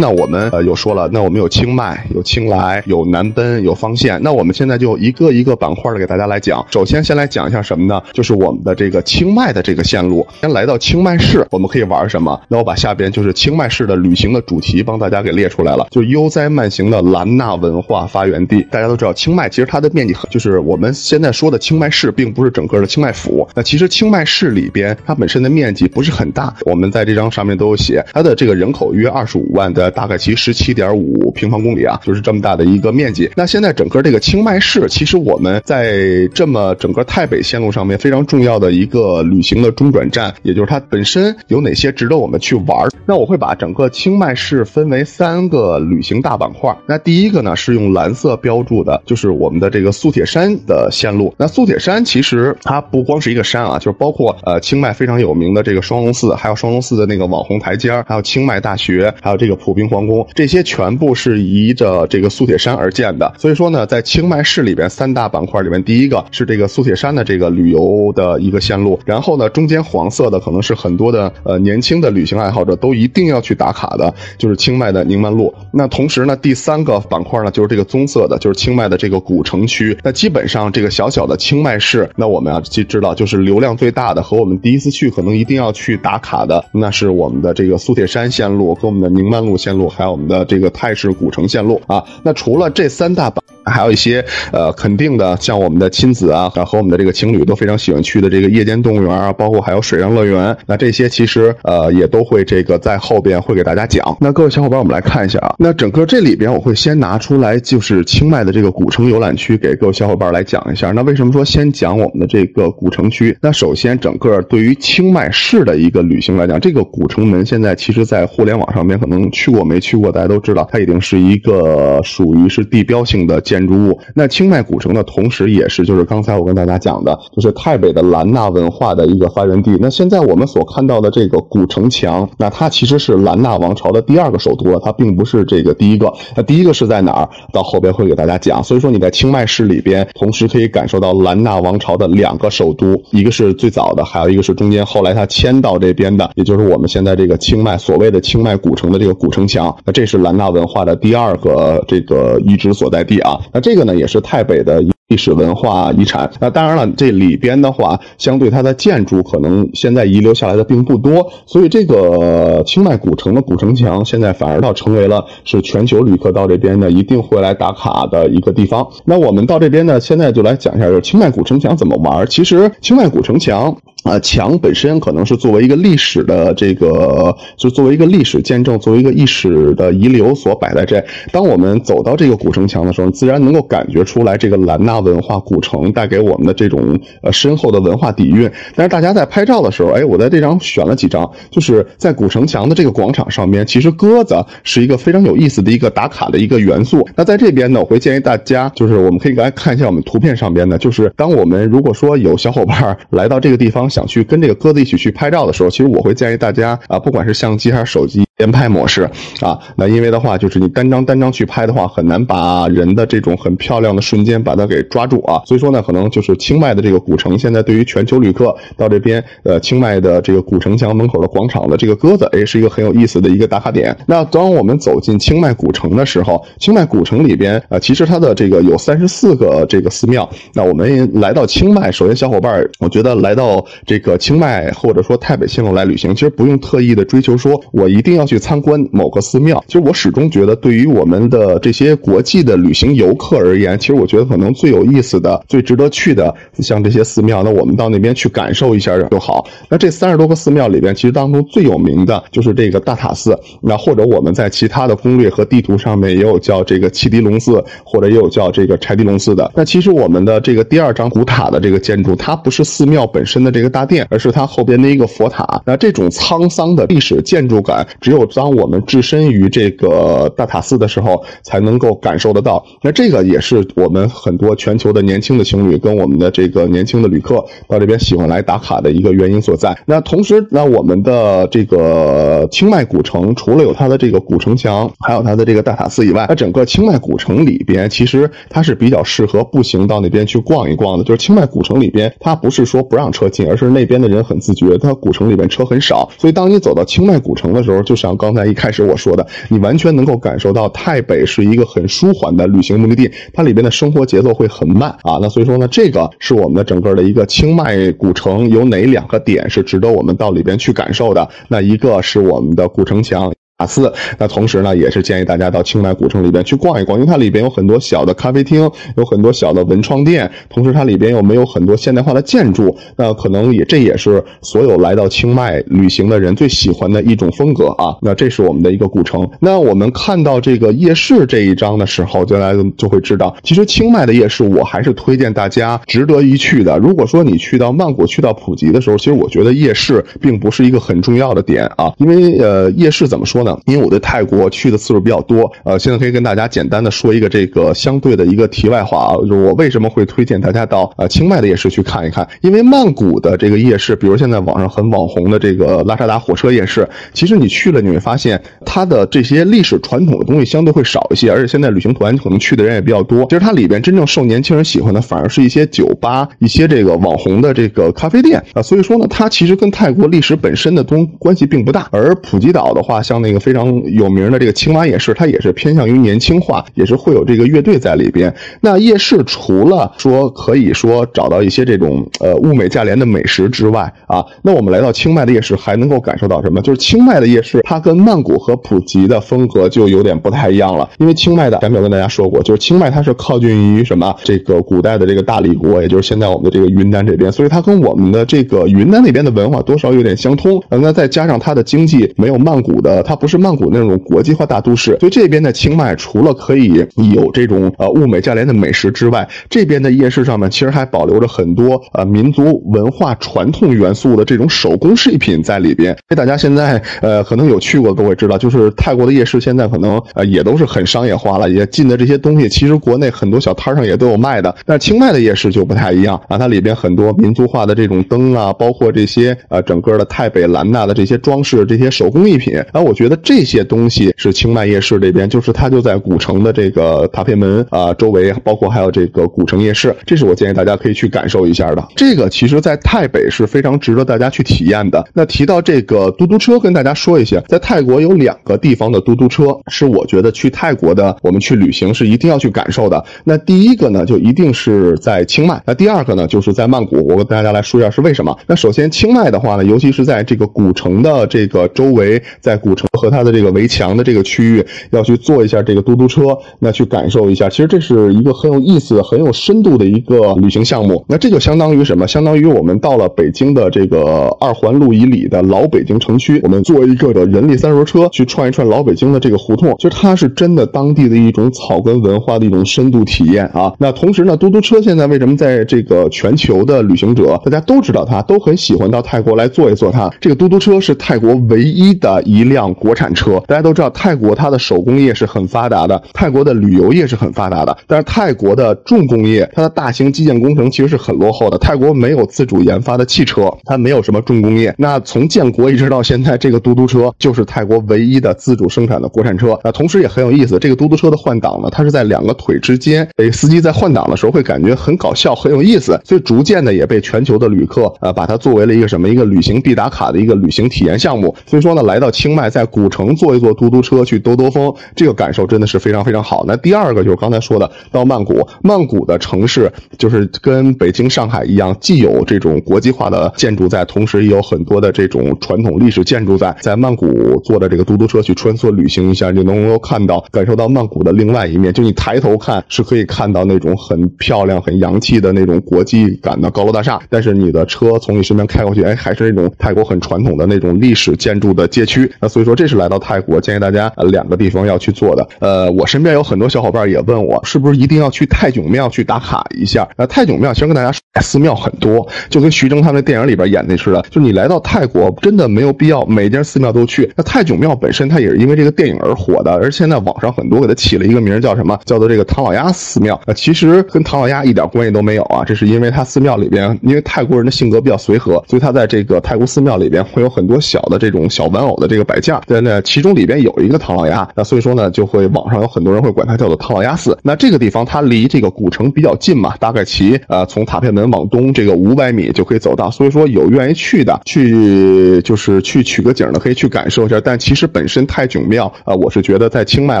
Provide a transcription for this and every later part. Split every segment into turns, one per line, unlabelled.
那我们呃有说了，那我们有清迈，有清莱，有南奔，有方县。那我们现在就一个一个板块的给大家来讲。首先先来讲一下什么呢？就是我们的这个清迈的这个线路。先来到清迈市，我们可以玩什么？那我把下边就是清迈市的旅行的主题帮大家给列出来了，就悠哉慢行的兰纳文化发源地。大家都知道，清迈其实它的面积很，就是我们现在说的清迈市，并不是整个的清迈府。那其实清迈市里边，它本身的面积不是很大。我们在这张上面都有写，它的这个人口约二十五万的，大概其十七点五平方公里啊，就是这么大的一个面积。那现在整个这个清迈市，其实我们在这么整个太北线路上面非常重要的一个旅行的中转站，也就是它本身有哪些值得我们去玩。那我会把整个清迈市分为三个旅行大板块。那第一个呢是用蓝色标注的，就是我们的这个素铁山的线路。那素铁山其实它不光是一个山啊，就是包括呃清迈非常有名的这个双龙寺，还有双龙寺的那个网红台阶还有清迈大学，还有这个普滨皇宫，这些全部是依着这个素铁山而建的。所以说呢，在清迈市里边三大板块里面，第一个是这个素铁山的这个旅游的一个线路，然后呢，中间黄色的可能是很多的呃年轻的旅行爱好者都一定要去打卡的，就是清迈的宁曼路。那同时呢，第三个板块呢就是这个棕色的，就是清迈的这个古城区。那基本上这个小小的清迈市，那我们啊就知道就是流量最大的和我们第一次去可能一定要去打卡的，那是我们的这个素铁山线路跟我们的宁曼路线线路，还有我们的这个泰式古城线路啊。那除了这三大板，还有一些呃肯定的，像我们的亲子啊和我们的这个情侣都非常喜欢去的这个夜间动物园啊，包括还有水上乐园。那这些其实呃也都会这个在后边会给大家讲。那各位小伙伴，我们来看一下啊。那整个这里边我会先拿出来就是清迈的这个古城游览区给各位小伙伴来讲一下。那为什么说先讲我们的这个古城区？那首先整个对于清迈市的一个旅行来讲，这个古城门现在其实在互联网上面可能去过没去过，大家都知道它已经是一个属于是地标性的建建筑物。那清迈古城呢，同时也是就是刚才我跟大家讲的，就是泰北的兰纳文化的一个发源地。那现在我们所看到的这个古城墙，那它其实是兰纳王朝的第二个首都了，它并不是这个第一个。那第一个是在哪儿？到后边会给大家讲。所以说你在清迈市里边，同时可以感受到兰纳王朝的两个首都，一个是最早的，还有一个是中间后来它迁到这边的，也就是我们现在这个清迈所谓的清迈古城的这个古城墙。那这是兰纳文化的第二个这个遗址所在地啊。那这个呢，也是太北的。历史文化遗产，那当然了，这里边的话，相对它的建筑可能现在遗留下来的并不多，所以这个清迈古城的古城墙现在反而倒成为了是全球旅客到这边呢一定会来打卡的一个地方。那我们到这边呢，现在就来讲一下，就是清迈古城墙怎么玩。其实清迈古城墙。啊，墙本身可能是作为一个历史的这个，就作为一个历史见证，作为一个历史的遗留所摆在这。当我们走到这个古城墙的时候，自然能够感觉出来这个兰纳文化古城带给我们的这种呃深厚的文化底蕴。但是大家在拍照的时候，哎，我在这张选了几张，就是在古城墙的这个广场上面，其实鸽子是一个非常有意思的一个打卡的一个元素。那在这边呢，我会建议大家，就是我们可以来看一下我们图片上边的，就是当我们如果说有小伙伴来到这个地方。想去跟这个鸽子一起去拍照的时候，其实我会建议大家啊，不管是相机还是手机。连拍模式啊，那因为的话，就是你单张单张去拍的话，很难把人的这种很漂亮的瞬间把它给抓住啊。所以说呢，可能就是清迈的这个古城，现在对于全球旅客到这边，呃，清迈的这个古城墙门口的广场的这个鸽子，哎，是一个很有意思的一个打卡点。那当我们走进清迈古城的时候，清迈古城里边，呃，其实它的这个有三十四个这个寺庙。那我们来到清迈，首先小伙伴，我觉得来到这个清迈或者说太北线路来旅行，其实不用特意的追求说我一定要。去参观某个寺庙，其实我始终觉得，对于我们的这些国际的旅行游客而言，其实我觉得可能最有意思的、最值得去的，像这些寺庙，那我们到那边去感受一下就好。那这三十多个寺庙里边，其实当中最有名的就是这个大塔寺。那或者我们在其他的攻略和地图上面也有叫这个七迪龙寺，或者也有叫这个柴迪龙寺的。那其实我们的这个第二张古塔的这个建筑，它不是寺庙本身的这个大殿，而是它后边的一个佛塔。那这种沧桑的历史建筑感，只有当我们置身于这个大塔寺的时候，才能够感受得到。那这个也是我们很多全球的年轻的情侣跟我们的这个年轻的旅客到这边喜欢来打卡的一个原因所在。那同时，那我们的这个清迈古城除了有它的这个古城墙，还有它的这个大塔寺以外，那整个清迈古城里边其实它是比较适合步行到那边去逛一逛的。就是清迈古城里边，它不是说不让车进，而是那边的人很自觉，它古城里边车很少，所以当你走到清迈古城的时候，就像。刚才一开始我说的，你完全能够感受到泰北是一个很舒缓的旅行目的地，它里边的生活节奏会很慢啊。那所以说呢，这个是我们的整个的一个清迈古城有哪两个点是值得我们到里边去感受的？那一个是我们的古城墙。塔寺，那同时呢，也是建议大家到清迈古城里边去逛一逛，因为它里边有很多小的咖啡厅，有很多小的文创店，同时它里边又没有很多现代化的建筑，那可能也这也是所有来到清迈旅行的人最喜欢的一种风格啊。那这是我们的一个古城。那我们看到这个夜市这一章的时候，就来就会知道，其实清迈的夜市我还是推荐大家值得一去的。如果说你去到曼谷、去到普吉的时候，其实我觉得夜市并不是一个很重要的点啊，因为呃，夜市怎么说呢？因为我对泰国去的次数比较多，呃，现在可以跟大家简单的说一个这个相对的一个题外话啊，就是我为什么会推荐大家到呃清迈的夜市去看一看？因为曼谷的这个夜市，比如现在网上很网红的这个拉萨达火车夜市，其实你去了你会发现它的这些历史传统的东西相对会少一些，而且现在旅行团可能去的人也比较多。其实它里边真正受年轻人喜欢的，反而是一些酒吧、一些这个网红的这个咖啡店啊。所以说呢，它其实跟泰国历史本身的东关系并不大。而普吉岛的话，像那个非常。有名的这个青蛙夜市，它也是偏向于年轻化，也是会有这个乐队在里边。那夜市除了说可以说找到一些这种呃物美价廉的美食之外啊，那我们来到清迈的夜市还能够感受到什么？就是清迈的夜市，它跟曼谷和普吉的风格就有点不太一样了。因为清迈的，前面有跟大家说过，就是清迈它是靠近于什么？这个古代的这个大理国，也就是现在我们的这个云南这边，所以它跟我们的这个云南那边的文化多少有点相通。那再加上它的经济没有曼谷的，它不是曼谷那种。国际化大都市，所以这边的清迈除了可以有这种呃物美价廉的美食之外，这边的夜市上面其实还保留着很多呃民族文化传统元素的这种手工饰品在里边。所以大家现在呃可能有去过都会知道，就是泰国的夜市现在可能呃也都是很商业化了，也进的这些东西其实国内很多小摊上也都有卖的，但清迈的夜市就不太一样啊，它里边很多民族化的这种灯啊，包括这些呃整个的泰北兰纳的这些装饰、这些手工艺品，啊，我觉得这些东。西是清迈夜市这边，就是它就在古城的这个塔佩门啊周围，包括还有这个古城夜市，这是我建议大家可以去感受一下的。这个其实，在泰北是非常值得大家去体验的。那提到这个嘟嘟车，跟大家说一下，在泰国有两个地方的嘟嘟车是我觉得去泰国的我们去旅行是一定要去感受的。那第一个呢，就一定是在清迈；那第二个呢，就是在曼谷。我跟大家来说一下是为什么。那首先清迈的话呢，尤其是在这个古城的这个周围，在古城和它的这个围墙。的这个区域要去坐一下这个嘟嘟车，那去感受一下，其实这是一个很有意思、很有深度的一个旅行项目。那这就相当于什么？相当于我们到了北京的这个二环路以里的老北京城区，我们坐一个人力三轮车去串一串老北京的这个胡同，其实它是真的当地的一种草根文化的一种深度体验啊。那同时呢，嘟嘟车现在为什么在这个全球的旅行者大家都知道它，都很喜欢到泰国来坐一坐它？这个嘟嘟车是泰国唯一的一辆国产车，大家都。知道泰国它的手工业是很发达的，泰国的旅游业是很发达的，但是泰国的重工业，它的大型基建工程其实是很落后的。泰国没有自主研发的汽车，它没有什么重工业。那从建国一直到现在，这个嘟嘟车就是泰国唯一的自主生产的国产车。那同时也很有意思，这个嘟嘟车的换挡呢，它是在两个腿之间，诶，司机在换挡的时候会感觉很搞笑，很有意思。所以逐渐的也被全球的旅客呃把它作为了一个什么一个旅行必打卡的一个旅行体验项目。所以说呢，来到清迈，在古城坐一坐。嘟嘟车去兜兜风，这个感受真的是非常非常好。那第二个就是刚才说的，到曼谷，曼谷的城市就是跟北京、上海一样，既有这种国际化的建筑在，同时也有很多的这种传统历史建筑在。在曼谷坐的这个嘟嘟车去穿梭旅行一下，就能够看到、感受到曼谷的另外一面。就你抬头看是可以看到那种很漂亮、很洋气的那种国际感的高楼大厦，但是你的车从你身边开过去，哎，还是那种泰国很传统的那种历史建筑的街区。那所以说，这是来到泰国。建议大家两个地方要去做的，呃，我身边有很多小伙伴也问我，是不是一定要去泰囧庙去打卡一下？呃，泰囧庙其实跟大家说，寺庙很多，就跟徐峥他们电影里边演的似的，就你来到泰国真的没有必要每间寺庙都去。那泰囧庙本身它也是因为这个电影而火的，而现在网上很多给它起了一个名叫什么？叫做这个唐老鸭寺庙。呃，其实跟唐老鸭一点关系都没有啊，这是因为它寺庙里边，因为泰国人的性格比较随和，所以他在这个泰国寺庙里边会有很多小的这种小玩偶的这个摆件，在的呢，其中里边有一个唐老鸭，那所以说呢，就会网上有很多人会管它叫做唐老鸭寺。那这个地方它离这个古城比较近嘛，大概其呃从塔片门往东这个五百米就可以走到。所以说有愿意去的，去就是去取个景的，可以去感受一下。但其实本身太囧庙啊，我是觉得在清迈，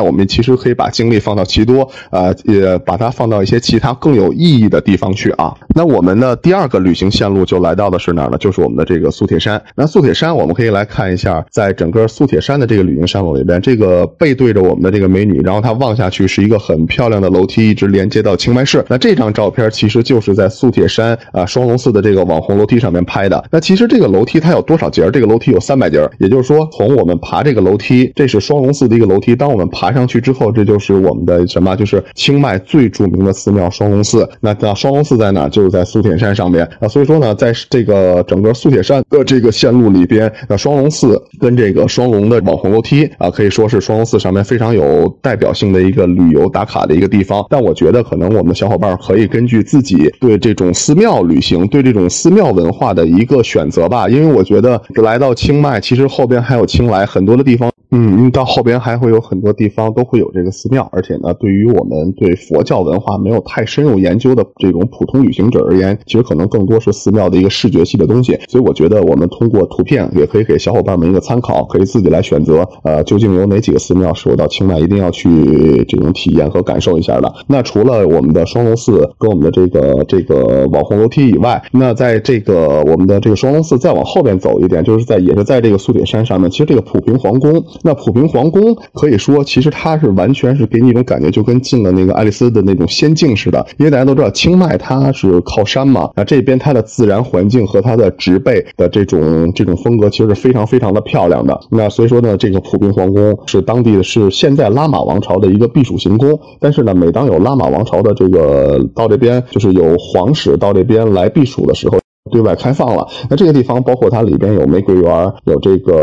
我们其实可以把精力放到奇多，呃，也把它放到一些其他更有意义的地方去啊。那我们的第二个旅行线路就来到的是哪儿呢？就是我们的这个苏铁山。那苏铁山，我们可以来看一下，在整个苏铁山山的这个旅行线路里边，这个背对着我们的这个美女，然后她望下去是一个很漂亮的楼梯，一直连接到清迈市。那这张照片其实就是在素铁山啊双龙寺的这个网红楼梯上面拍的。那其实这个楼梯它有多少节？这个楼梯有三百节，也就是说，从我们爬这个楼梯，这是双龙寺的一个楼梯。当我们爬上去之后，这就是我们的什么？就是清迈最著名的寺庙双龙寺。那那双龙寺在哪？就是在素铁山上面啊。所以说呢，在这个整个素铁山的这个线路里边，那双龙寺跟这个双龙的网红楼梯啊，可以说是双龙寺上面非常有代表性的一个旅游打卡的一个地方。但我觉得可能我们的小伙伴可以根据自己对这种寺庙旅行、对这种寺庙文化的一个选择吧。因为我觉得来到清迈，其实后边还有清莱很多的地方。嗯，因 为到后边还会有很多地方都会有这个寺庙，而且呢，对于我们对佛教文化没有太深入研究的这种普通旅行者而言，其实可能更多是寺庙的一个视觉系的东西。所以我觉得我们通过图片也可以给小伙伴们一个参考，可以自己来选择。呃，究竟有哪几个寺庙是我到清迈一定要去这种体验和感受一下的？那除了我们的双龙寺跟我们的这个这个网红楼梯以外，那在这个我们的这个双龙寺再往后边走一点，就是在也是在这个素铁山上面，其实这个普平皇宫。那普平皇宫可以说，其实它是完全是给你一种感觉，就跟进了那个爱丽丝的那种仙境似的。因为大家都知道，清迈它是靠山嘛，那这边它的自然环境和它的植被的这种这种风格，其实是非常非常的漂亮的。那所以说呢，这个普平皇宫是当地是现在拉玛王朝的一个避暑行宫。但是呢，每当有拉玛王朝的这个到这边，就是有皇室到这边来避暑的时候。对外开放了，那这个地方包括它里边有玫瑰园，有这个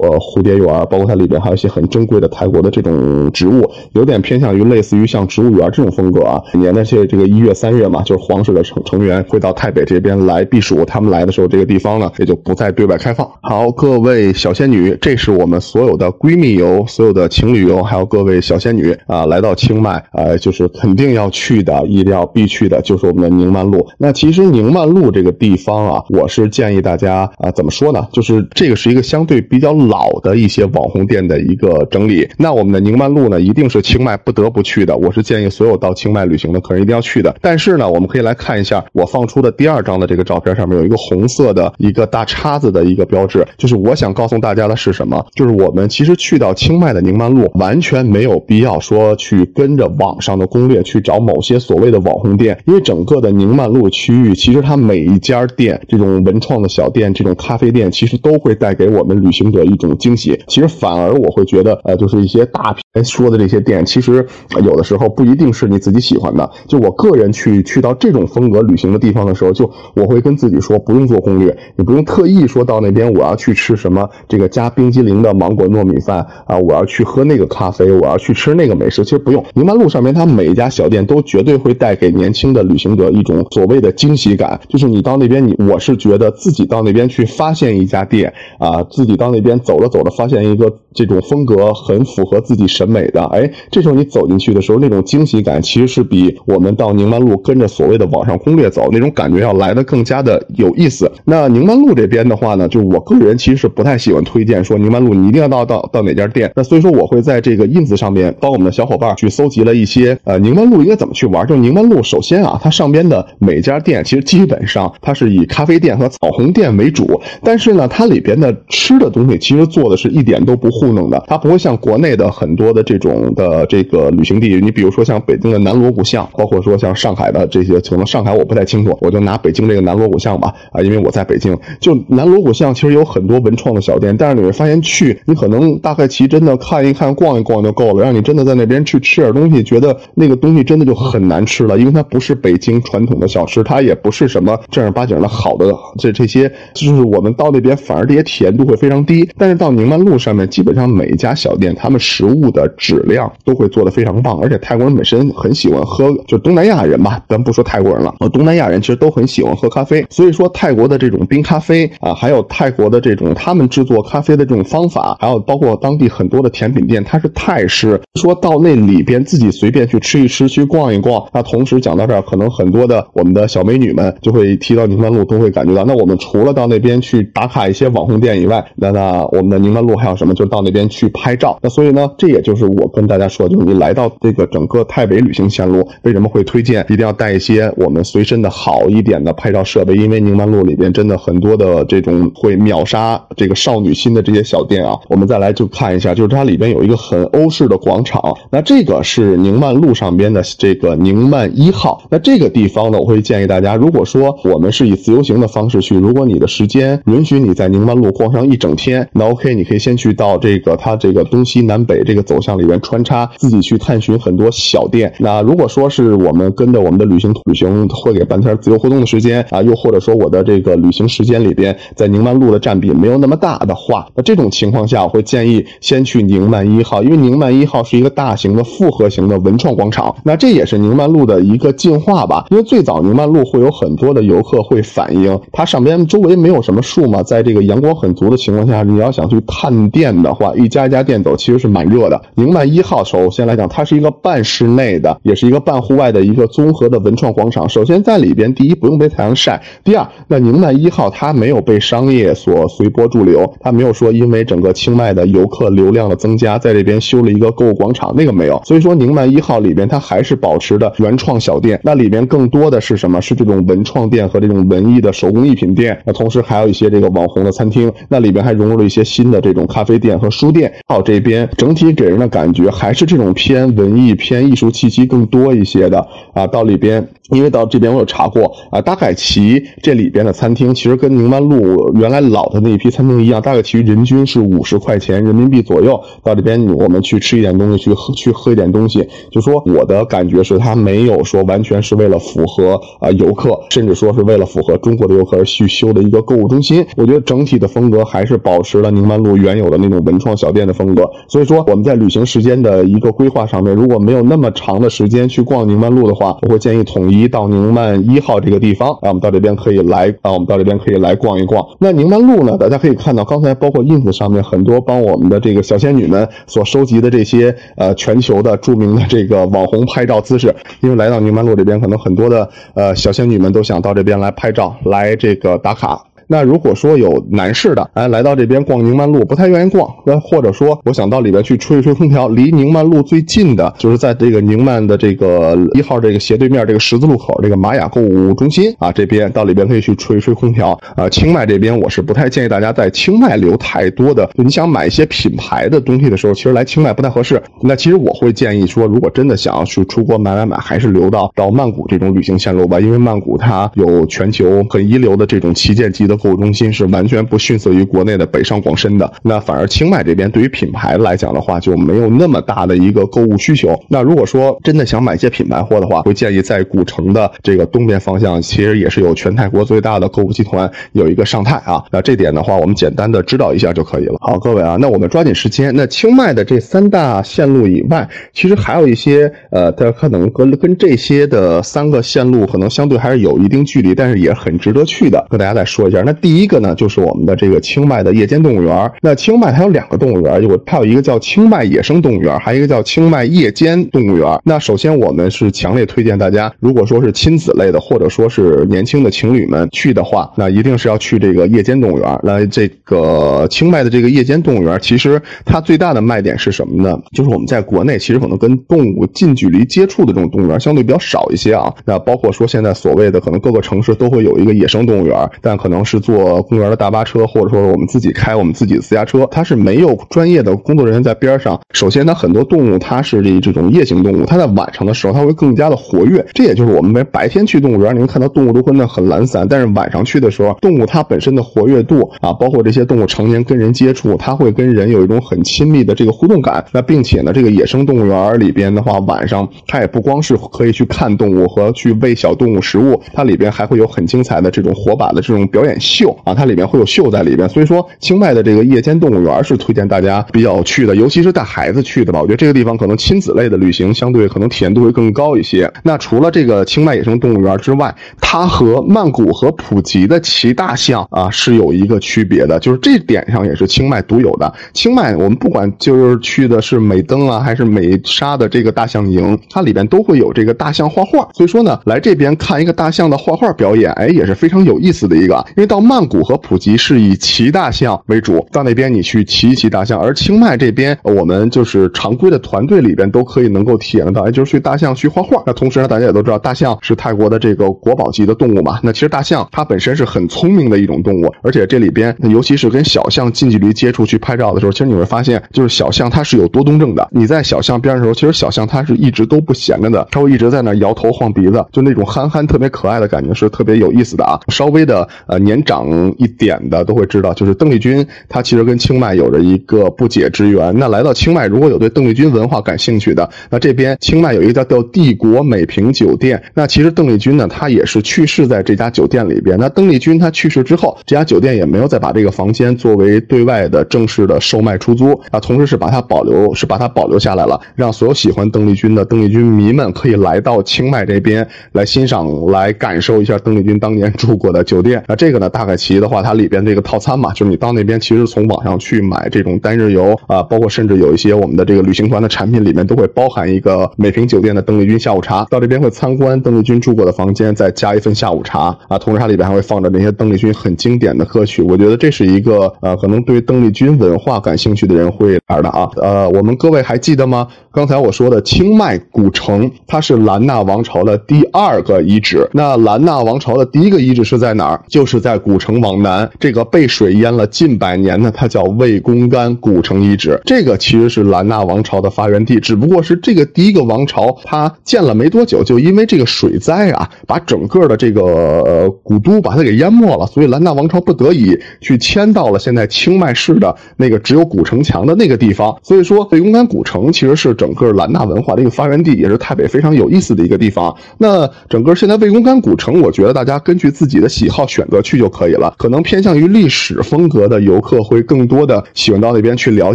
呃蝴蝶园，包括它里边还有一些很珍贵的泰国的这种植物，有点偏向于类似于像植物园这种风格啊。每年的这这个一月三月嘛，就是皇室的成成员会到台北这边来避暑，他们来的时候，这个地方呢也就不再对外开放。好，各位小仙女，这是我们所有的闺蜜游、所有的情侣游，还有各位小仙女啊，来到清迈啊，就是肯定要去的，一定要必去的，就是我们的宁曼路。那其实宁曼路。这个地方啊，我是建议大家啊，怎么说呢？就是这个是一个相对比较老的一些网红店的一个整理。那我们的宁曼路呢，一定是清迈不得不去的。我是建议所有到清迈旅行的客人一定要去的。但是呢，我们可以来看一下我放出的第二张的这个照片，上面有一个红色的一个大叉子的一个标志。就是我想告诉大家的是什么？就是我们其实去到清迈的宁曼路，完全没有必要说去跟着网上的攻略去找某些所谓的网红店，因为整个的宁曼路区域，其实它每一家店，这种文创的小店，这种咖啡店，其实都会带给我们旅行者一种惊喜。其实反而我会觉得，呃，就是一些大品说的这些店，其实有的时候不一定是你自己喜欢的。就我个人去去到这种风格旅行的地方的时候，就我会跟自己说，不用做攻略，你不用特意说到那边我要去吃什么这个加冰激凌的芒果糯米饭啊，我要去喝那个咖啡，我要去吃那个美食。其实不用，宁曼路上面它每一家小店都绝对会带给年轻的旅行者一种所谓的惊喜感，就是你到那边。你我是觉得自己到那边去发现一家店啊，自己到那边走着走着发现一个这种风格很符合自己审美的，哎，这时候你走进去的时候，那种惊喜感其实是比我们到宁曼路跟着所谓的网上攻略走那种感觉要来的更加的有意思。那宁曼路这边的话呢，就我个人其实是不太喜欢推荐说宁曼路你一定要到到到哪家店。那所以说我会在这个 ins 上面帮我们的小伙伴去搜集了一些呃宁曼路应该怎么去玩。就宁曼路首先啊，它上边的每家店其实基本上它是。以咖啡店和草红店为主，但是呢，它里边的吃的东西其实做的是一点都不糊弄的，它不会像国内的很多的这种的这个旅行地，你比如说像北京的南锣鼓巷，包括说像上海的这些，可能上海我不太清楚，我就拿北京这个南锣鼓巷吧，啊，因为我在北京，就南锣鼓巷其实有很多文创的小店，但是你会发现去，你可能大概其真的看一看、逛一逛就够了，让你真的在那边去吃点东西，觉得那个东西真的就很难吃了，因为它不是北京传统的小吃，它也不是什么正儿八经的。好的，这这些就是我们到那边反而这些体验度会非常低。但是到宁曼路上面，基本像每一家小店，他们食物的质量都会做得非常棒，而且泰国人本身很喜欢喝，就东南亚人吧，咱不说泰国人了，呃，东南亚人其实都很喜欢喝咖啡，所以说泰国的这种冰咖啡啊，还有泰国的这种他们制作咖啡的这种方法，还有包括当地很多的甜品店，它是泰式，说到那里边自己随便去吃一吃，去逛一逛。那同时讲到这儿，可能很多的我们的小美女们就会提到宁曼路，都会感觉到，那我们除了到那边去打卡一些网红店以外，那那我们的宁曼路还有什么？就到那边去拍照。那所以呢，这也就是我跟大家说，就是你来到这个整个泰北旅行线路，为什么会推荐一定要带一些我们随身的好一点的拍照设备？因为宁曼路里边真的很多的这种会秒杀这个少女心的这些小店啊。我们再来就看一下，就是它里边有一个很欧式的广场。那这个是宁曼路上边的这个宁曼一号。那这个地方呢，我会建议大家，如果说我们是以自由行的方式去，如果你的时间允许你在宁曼路逛上一整天，那 OK，你可以先去到这这个它这个东西南北这个走向里边穿插，自己去探寻很多小店。那如果说是我们跟着我们的旅行旅行会给半天自由活动的时间啊，又或者说我的这个旅行时间里边在宁曼路的占比没有那么大的话，那这种情况下，我会建议先去宁曼一号，因为宁曼一号是一个大型的复合型的文创广场。那这也是宁曼路的一个进化吧，因为最早宁曼路会有很多的游客会反映，它上边周围没有什么树嘛，在这个阳光很足的情况下，你要想去探店的话，一家一家店走其实是蛮热的。宁曼一号首先来讲，它是一个半室内的，也是一个半户外的一个综合的文创广场。首先在里边，第一不用被太阳晒，第二，那宁曼一号它没有被商业所随波逐流，它没有说因为整个清迈的游客流量的增加，在这边修了一个购物广场，那个没有。所以说宁曼一号里边它还是保持的原创小店，那里边更多的是什么？是这种文创店和这种文艺的手工艺品店。那同时还有一些这个网红的餐厅，那里边还融入了一些新的这种咖啡店和书店。到这边整体给人的感觉还是这种偏文艺、偏艺术气息更多一些的啊。到里边，因为到这边我有查过啊，大凯奇这里边的餐厅其实跟宁曼路原来老的那一批餐厅一样，大概其人均是五十块钱人民币左右。到这边我们去吃一点东西，去喝去喝一点东西，就说我的感觉是，它没有说完全是为了符合啊游客，甚至说是为了符合中国的游客而去修的一个购物中心。我觉得整体的风格还是保持了宁曼路原有的那种文文创小店的风格。所以说我们在旅行时间的一个规划上面，如果没有那么长的时间去逛宁曼路的话，我会建议统一到宁曼一号这个地方，啊，我们到这边可以来，啊，我们到这边可以来逛一逛。那宁曼路呢，大家可以看到，刚才包括 ins 上面很多帮我们的这个小仙女们所收集的这些呃全球的著名的这个网红拍照姿势，因为来到宁曼路这边，可能很多的呃小仙女们都想到这边来拍照，来这个打卡。那如果说有男士的，哎，来到这边逛宁曼路不太愿意逛，那或者说我想到里边去吹一吹空调，离宁曼路最近的就是在这个宁曼的这个一号这个斜对面这个十字路口这个玛雅购物中心啊，这边到里边可以去吹一吹空调啊。清迈这边我是不太建议大家在清迈留太多的，就你想买一些品牌的东西的时候，其实来清迈不太合适。那其实我会建议说，如果真的想要去出国买买买，还是留到到曼谷这种旅行线路吧，因为曼谷它有全球很一流的这种旗舰级的。购物中心是完全不逊色于国内的北上广深的，那反而清迈这边对于品牌来讲的话，就没有那么大的一个购物需求。那如果说真的想买一些品牌货的话，会建议在古城的这个东边方向，其实也是有全泰国最大的购物集团，有一个上泰啊。那这点的话，我们简单的知道一下就可以了。好，各位啊，那我们抓紧时间。那清迈的这三大线路以外，其实还有一些呃，它可能跟跟这些的三个线路可能相对还是有一定距离，但是也很值得去的，跟大家再说一下。那第一个呢，就是我们的这个清迈的夜间动物园。那清迈它有两个动物园，有它有一个叫清迈野生动物园，还有一个叫清迈夜间动物园。那首先我们是强烈推荐大家，如果说是亲子类的，或者说是年轻的情侣们去的话，那一定是要去这个夜间动物园。那这个清迈的这个夜间动物园，其实它最大的卖点是什么呢？就是我们在国内其实可能跟动物近距离接触的这种动物园相对比较少一些啊。那包括说现在所谓的可能各个城市都会有一个野生动物园，但可能是是坐公园的大巴车，或者说我们自己开我们自己的私家车，它是没有专业的工作人员在边上。首先，它很多动物它是这这种夜行动物，它在晚上的时候它会更加的活跃。这也就是我们白天去动物园，你能看到动物都会那很懒散，但是晚上去的时候，动物它本身的活跃度啊，包括这些动物成年跟人接触，它会跟人有一种很亲密的这个互动感。那并且呢，这个野生动物园里边的话，晚上它也不光是可以去看动物和去喂小动物食物，它里边还会有很精彩的这种火把的这种表演。秀啊，它里面会有秀在里边。所以说，清迈的这个夜间动物园是推荐大家比较去的，尤其是带孩子去的吧。我觉得这个地方可能亲子类的旅行相对可能体验度会更高一些。那除了这个清迈野生动物园之外，它和曼谷和普吉的骑大象啊是有一个区别的，就是这点上也是清迈独有的。清迈我们不管就是去的是美登啊，还是美沙的这个大象营，它里边都会有这个大象画画。所以说呢，来这边看一个大象的画画表演，哎，也是非常有意思的一个。因为到到曼谷和普吉是以骑大象为主，到那边你去骑一骑大象，而清迈这边我们就是常规的团队里边都可以能够体验到，哎，就是去大象去画画。那同时呢，大家也都知道，大象是泰国的这个国宝级的动物嘛。那其实大象它本身是很聪明的一种动物，而且这里边尤其是跟小象近距离接触去拍照的时候，其实你会发现，就是小象它是有多动症的。你在小象边的时候，其实小象它是一直都不闲着的，它会一直在那摇头晃鼻子，就那种憨憨特别可爱的感觉是特别有意思的啊。稍微的呃年长一点的都会知道，就是邓丽君她其实跟清迈有着一个不解之缘。那来到清迈，如果有对邓丽君文化感兴趣的，那这边清迈有一个叫叫帝国美平酒店。那其实邓丽君呢，她也是去世在这家酒店里边。那邓丽君她去世之后，这家酒店也没有再把这个房间作为对外的正式的售卖出租啊，同时是把它保留，是把它保留下来了，让所有喜欢邓丽君的邓丽君迷们可以来到清迈这边来欣赏、来感受一下邓丽君当年住过的酒店。那这个呢，大概其的话，它里边这个套餐嘛，就是你到那边其实从网上去买这种单日游啊，包括甚至有一些我们的这个旅行团的产品里面都会包含一个美平酒店的邓丽君下午茶。到这边会参观邓丽君住过的房间，再加一份下午茶啊，同时它里边还会放着那些邓丽君很经典的歌曲。我觉得这是一个呃，可能对邓丽君文化感兴趣的人会玩的啊。呃，我们各位还记得吗？刚才我说的清迈古城，它是兰纳王朝的第二个遗址。那兰纳王朝的第一个遗址是在哪儿？就是在在古城往南这个被水淹了近百年的，它叫魏公干古城遗址。这个其实是兰纳王朝的发源地，只不过是这个第一个王朝它建了没多久，就因为这个水灾啊，把整个的这个呃古都把它给淹没了，所以兰纳王朝不得已去迁到了现在清迈市的那个只有古城墙的那个地方。所以说，魏公干古城其实是整个兰纳文化的一个发源地，也是泰北非常有意思的一个地方。那整个现在魏公干古城，我觉得大家根据自己的喜好选择去就可以了。可能偏向于历史风格的游客会更多的喜欢到那边去了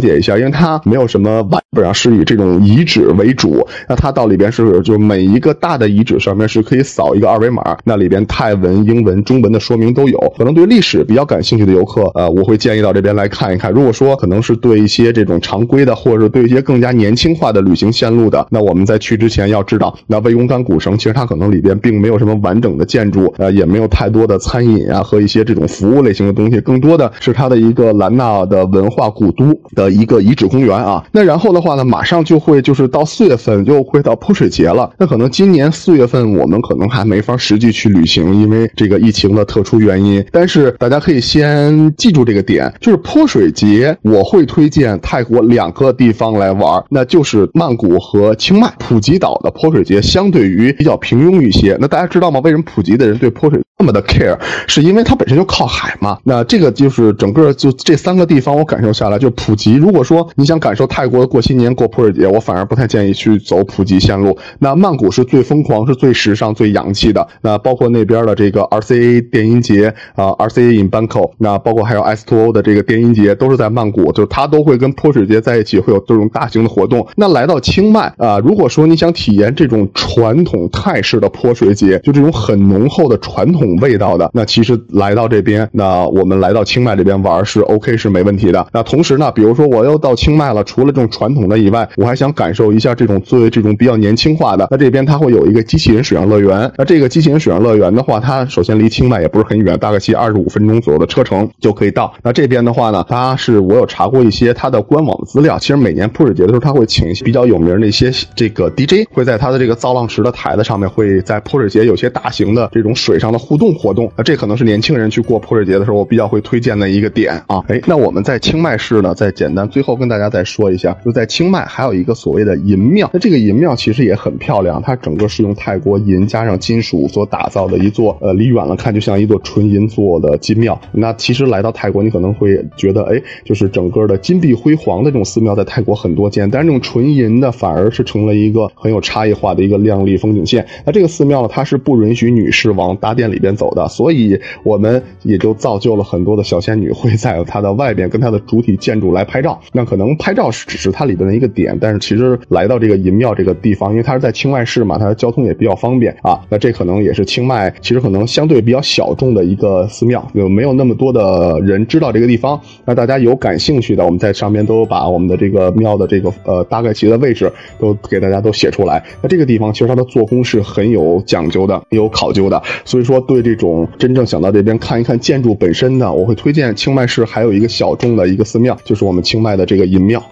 解一下，因为它没有什么晚，本上是以这种遗址为主。那它到里边是就每一个大的遗址上面是可以扫一个二维码，那里边泰文、英文、中文的说明都有。可能对历史比较感兴趣的游客，呃，我会建议到这边来看一看。如果说可能是对一些这种常规的，或者是对一些更加年轻化的旅行线路的，那我们在去之前要知道，那魏公干古城其实它可能里边并没有什么完整的建筑，呃，也没有太多的餐饮啊和一些这种服务类型的东西，更多的是它的一个兰纳的文化古都的一个遗址公园啊。那然后的话呢，马上就会就是到四月份就会到泼水节了。那可能今年四月份我们可能还没法实际去旅行，因为这个疫情的特殊原因。但是大家可以先记住这个点，就是泼水节我会推荐泰国两个地方来玩，那就是曼谷和清迈。普吉岛的泼水节相对于比较平庸一些。那大家知道吗？为什么普吉的人对泼水那么的 care？是因为它本身就靠海嘛。那这个就是整个就这三个地方我感受下来，就普吉。如果说你想感受泰国过新年过泼水节，我反而不太建议去走普吉线路。那曼谷是最疯狂、是最时尚、最洋气的。那包括那边的这个 RCA 电音节啊，RCA in Bangkok，那包括还有 S2O 的这个电音节，都是在曼谷，就它都会跟泼水节在一起，会有这种大型的活动。那来到清迈啊，如果说你想体验这种传统泰式的泼水节，就这种很浓厚的传统味道的，那其实来到这边，那我们来到清迈这边玩是 OK 是没问题的。那同时呢，比如说我又到清迈了，除了这种传统的以外，我还想感受一下这种作为这种比较年轻化的。那这边它会有一个机器人水上乐园。那这个机器人水上乐园的话，它首先离清迈也不是很远，大概骑二十五分钟左右的车程就可以到。那这边的话呢，它是我有查过一些它的官网的资料，其实每年泼水节的时候，它会请一些比较有名的一些这个 DJ。会在它的这个造浪池的台子上面，会在泼水节有些大型的这种水上的互动活动。那这可能是年轻人去过泼水节的时候，我比较会推荐的一个点啊。哎，那我们在清迈市呢，再简单最后跟大家再说一下，就在清迈还有一个所谓的银庙。那这个银庙其实也很漂亮，它整个是用泰国银加上金属所打造的一座，呃，离远了看就像一座纯银做的金庙。那其实来到泰国，你可能会觉得，哎，就是整个的金碧辉煌的这种寺庙在泰国很多见，但是这种纯银的反而是成了一个很有差异化的一个亮丽风景线。那这个寺庙呢，它是不允许女士往大殿里边走的，所以我们也就造就了很多的小仙女会在它的外边跟它的主体建筑来拍照。那可能拍照是只是它里边的一个点，但是其实来到这个银庙这个地方，因为它是在清迈市嘛，它的交通也比较方便啊。那这可能也是清迈其实可能相对比较小众的一个寺庙，就没有那么多的人知道这个地方。那大家有感兴趣的，我们在上面都把我们的这个庙的这个呃大概其的位置都给大家都写出来。那这个地方其实它的做工是很有讲究的，有考究的。所以说，对这种真正想到这边看一看建筑本身的，我会推荐清迈市还有一个小众的一个寺庙，就是我们清迈的这个银庙。